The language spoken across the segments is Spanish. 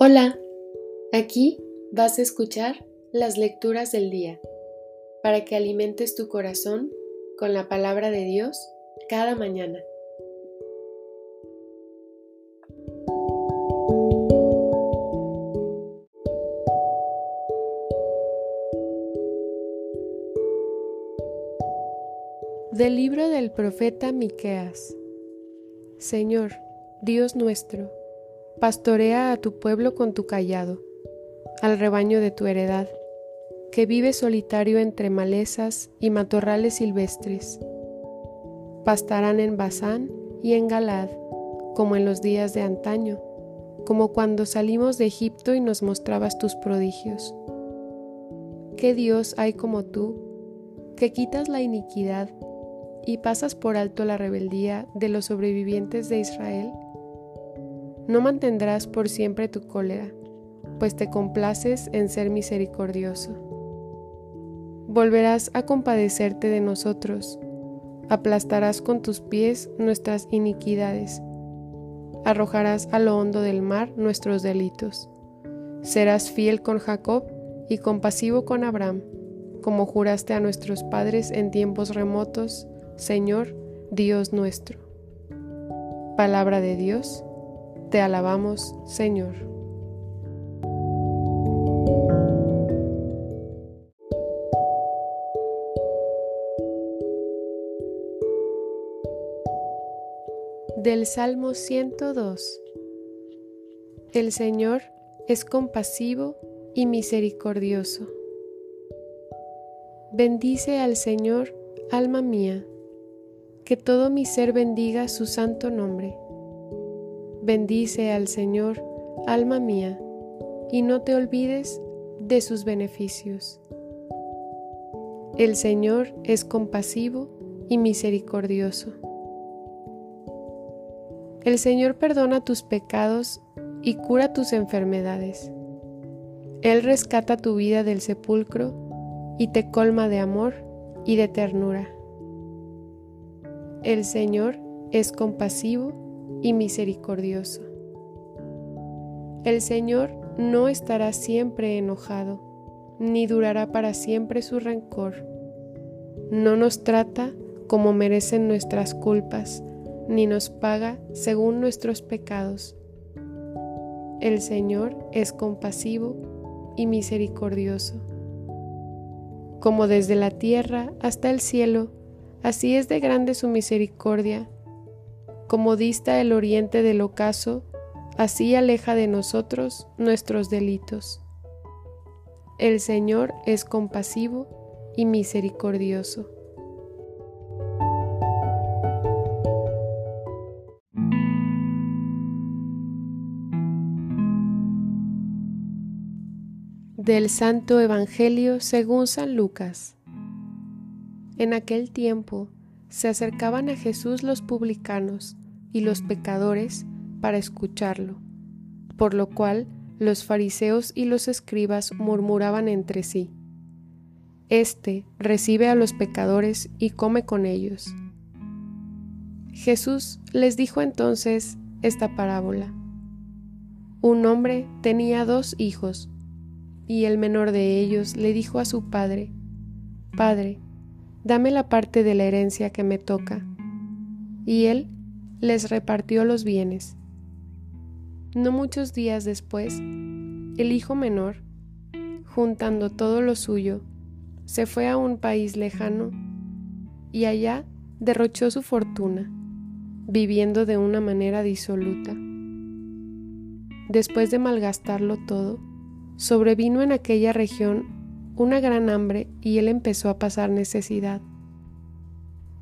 Hola, aquí vas a escuchar las lecturas del día para que alimentes tu corazón con la palabra de Dios cada mañana. Del libro del profeta Miqueas. Señor, Dios nuestro, Pastorea a tu pueblo con tu callado, al rebaño de tu heredad, que vive solitario entre malezas y matorrales silvestres. Pastarán en Basán y en Galad, como en los días de antaño, como cuando salimos de Egipto y nos mostrabas tus prodigios. ¿Qué Dios hay como tú, que quitas la iniquidad y pasas por alto la rebeldía de los sobrevivientes de Israel? No mantendrás por siempre tu cólera, pues te complaces en ser misericordioso. Volverás a compadecerte de nosotros, aplastarás con tus pies nuestras iniquidades, arrojarás a lo hondo del mar nuestros delitos. Serás fiel con Jacob y compasivo con Abraham, como juraste a nuestros padres en tiempos remotos, Señor, Dios nuestro. Palabra de Dios te alabamos, Señor. Del Salmo 102 El Señor es compasivo y misericordioso. Bendice al Señor, alma mía, que todo mi ser bendiga su santo nombre. Bendice al Señor, alma mía, y no te olvides de sus beneficios. El Señor es compasivo y misericordioso. El Señor perdona tus pecados y cura tus enfermedades. Él rescata tu vida del sepulcro y te colma de amor y de ternura. El Señor es compasivo y misericordioso. El Señor no estará siempre enojado, ni durará para siempre su rencor. No nos trata como merecen nuestras culpas, ni nos paga según nuestros pecados. El Señor es compasivo y misericordioso. Como desde la tierra hasta el cielo, así es de grande su misericordia como dista el oriente del ocaso, así aleja de nosotros nuestros delitos. El Señor es compasivo y misericordioso. Del Santo Evangelio según San Lucas. En aquel tiempo, se acercaban a Jesús los publicanos y los pecadores para escucharlo, por lo cual los fariseos y los escribas murmuraban entre sí. Este recibe a los pecadores y come con ellos. Jesús les dijo entonces esta parábola. Un hombre tenía dos hijos, y el menor de ellos le dijo a su padre, Padre, dame la parte de la herencia que me toca. Y él les repartió los bienes. No muchos días después, el hijo menor, juntando todo lo suyo, se fue a un país lejano y allá derrochó su fortuna, viviendo de una manera disoluta. Después de malgastarlo todo, sobrevino en aquella región una gran hambre y él empezó a pasar necesidad.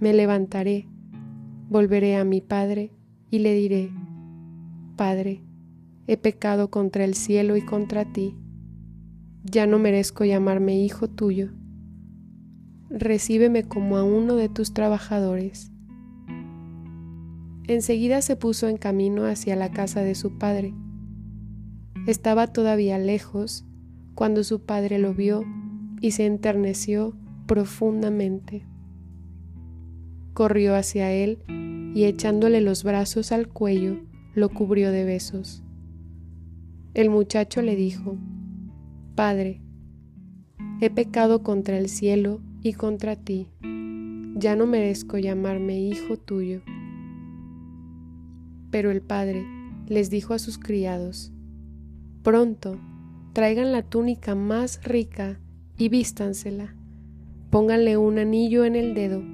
Me levantaré, volveré a mi padre y le diré, Padre, he pecado contra el cielo y contra ti. Ya no merezco llamarme hijo tuyo. Recíbeme como a uno de tus trabajadores. Enseguida se puso en camino hacia la casa de su padre. Estaba todavía lejos cuando su padre lo vio y se enterneció profundamente. Corrió hacia él y echándole los brazos al cuello, lo cubrió de besos. El muchacho le dijo, Padre, he pecado contra el cielo y contra ti, ya no merezco llamarme hijo tuyo. Pero el padre les dijo a sus criados, Pronto, traigan la túnica más rica y vístansela, pónganle un anillo en el dedo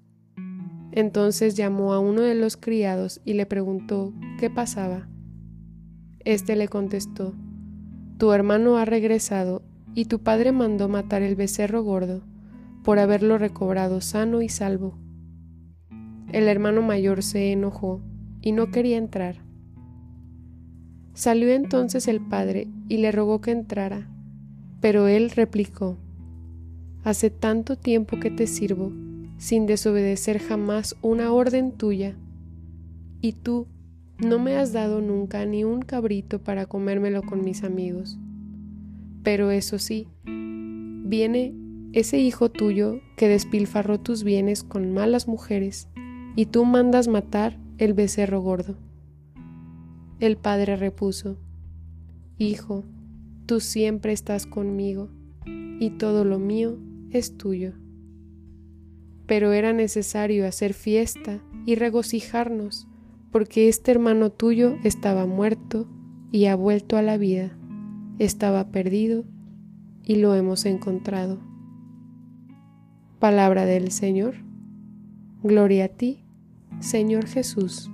Entonces llamó a uno de los criados y le preguntó qué pasaba. Este le contestó, tu hermano ha regresado y tu padre mandó matar el becerro gordo por haberlo recobrado sano y salvo. El hermano mayor se enojó y no quería entrar. Salió entonces el padre y le rogó que entrara, pero él replicó, Hace tanto tiempo que te sirvo, sin desobedecer jamás una orden tuya, y tú no me has dado nunca ni un cabrito para comérmelo con mis amigos. Pero eso sí, viene ese hijo tuyo que despilfarró tus bienes con malas mujeres, y tú mandas matar el becerro gordo. El padre repuso, Hijo, tú siempre estás conmigo, y todo lo mío es tuyo. Pero era necesario hacer fiesta y regocijarnos, porque este hermano tuyo estaba muerto y ha vuelto a la vida, estaba perdido y lo hemos encontrado. Palabra del Señor. Gloria a ti, Señor Jesús.